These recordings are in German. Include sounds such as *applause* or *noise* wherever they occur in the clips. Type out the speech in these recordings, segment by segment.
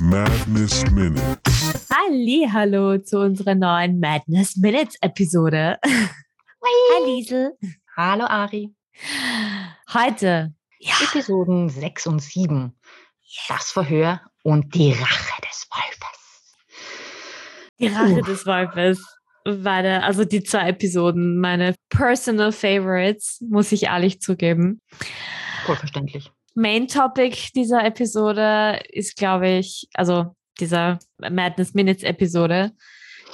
Madness Minutes. Hallo zu unserer neuen Madness Minutes Episode. Hi Liesel. Hallo Ari. Heute ja. Episoden 6 und 7. Das Verhör und die Rache des Wolfes. Die Rache uh. des Wolfes. War also die zwei Episoden, meine personal favorites, muss ich ehrlich zugeben. Vollverständlich. Main Topic dieser Episode ist, glaube ich, also dieser Madness Minutes Episode,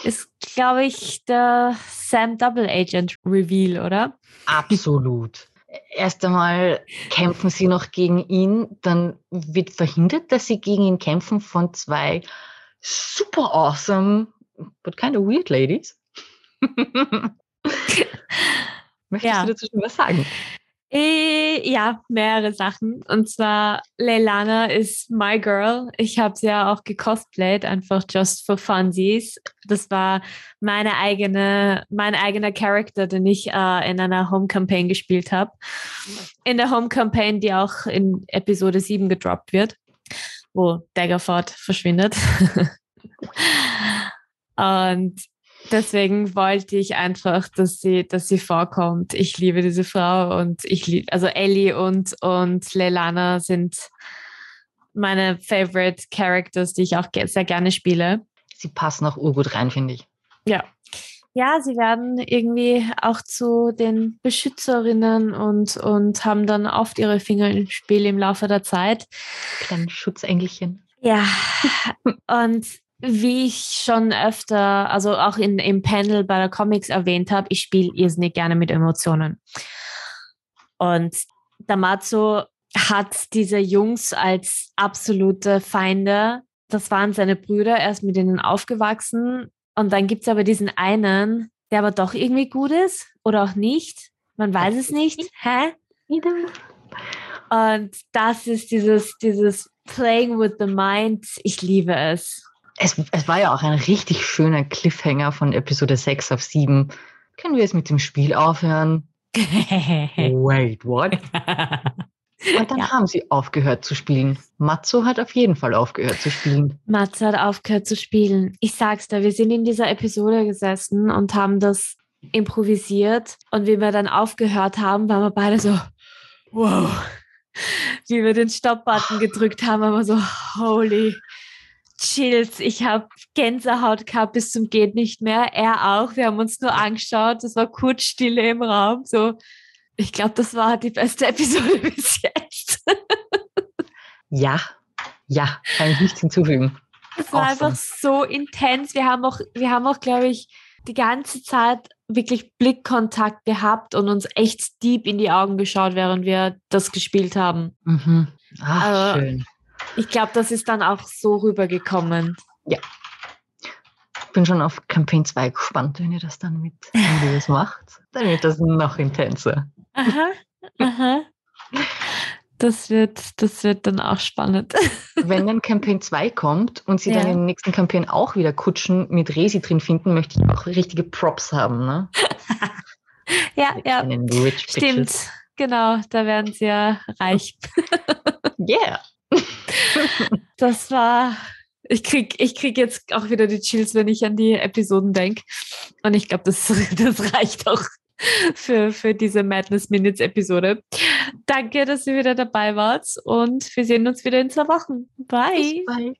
ist, glaube ich, der Sam Double Agent Reveal, oder? Absolut. Erst einmal kämpfen sie noch gegen ihn, dann wird verhindert, dass sie gegen ihn kämpfen von zwei super awesome, but kind of weird ladies. *laughs* Möchtest ja. du dazu schon was sagen? Äh, ja, mehrere Sachen. Und zwar, Leilana ist my girl. Ich habe sie ja auch gecosplayt, einfach just for funsies. Das war meine eigene, mein eigener Charakter, den ich äh, in einer Home Campaign gespielt habe. In der Home Campaign, die auch in Episode 7 gedroppt wird, wo Daggerford verschwindet. *laughs* Und deswegen wollte ich einfach, dass sie, dass sie vorkommt. Ich liebe diese Frau und ich liebe, also Ellie und, und Leilana sind meine favorite Characters, die ich auch sehr gerne spiele. Sie passen auch urgut rein, finde ich. Ja. Ja, sie werden irgendwie auch zu den Beschützerinnen und, und haben dann oft ihre Finger im Spiel im Laufe der Zeit. Kleine Schutzengelchen. Ja, *laughs* und wie ich schon öfter, also auch in, im Panel bei der Comics erwähnt habe, ich spiele irrsinnig gerne mit Emotionen. Und Damazo hat diese Jungs als absolute Feinde. Das waren seine Brüder, er ist mit ihnen aufgewachsen. Und dann gibt es aber diesen einen, der aber doch irgendwie gut ist oder auch nicht. Man weiß es nicht. Hä? Und das ist dieses, dieses Playing with the Mind. Ich liebe es. Es, es war ja auch ein richtig schöner Cliffhanger von Episode 6 auf 7. Können wir jetzt mit dem Spiel aufhören? *laughs* Wait, what? *laughs* Und dann ja. haben sie aufgehört zu spielen. Matzo hat auf jeden Fall aufgehört zu spielen. Matzo hat aufgehört zu spielen. Ich sag's dir, wir sind in dieser Episode gesessen und haben das improvisiert. Und wie wir dann aufgehört haben, waren wir beide so, wow. Wie wir den Stop-Button gedrückt haben, waren wir so, holy Chills. Ich habe Gänsehaut gehabt bis zum geht nicht mehr. Er auch. Wir haben uns nur angeschaut. Es war kurz Stille im Raum. So, ich glaube, das war die beste *laughs* Episode bis jetzt. ja, ja, kann ich nichts hinzufügen. Es war awesome. einfach so intens. Wir haben auch, wir haben auch, glaube ich, die ganze Zeit wirklich Blickkontakt gehabt und uns echt deep in die Augen geschaut, während wir das gespielt haben. Mhm. Ach, also, schön. Ich glaube, das ist dann auch so rübergekommen. Ja. Ich bin schon auf Campaign 2 gespannt, wenn ihr das dann mit Videos macht. Dann wird das noch intenser. Aha, aha. Das wird, das wird dann auch spannend. Wenn dann Campaign 2 kommt und sie ja. dann in der nächsten Campaign auch wieder Kutschen mit Resi drin finden, möchte ich auch richtige Props haben. Ne? *laughs* ja, ja. Stimmt, genau, da werden sie ja reich. *laughs* yeah. *laughs* das war, ich krieg, ich krieg jetzt auch wieder die Chills, wenn ich an die Episoden denke. Und ich glaube, das, *laughs* das reicht auch für, für diese Madness Minutes Episode. Danke, dass ihr wieder dabei wart und wir sehen uns wieder in zwei Wochen. Bye. Bis bald.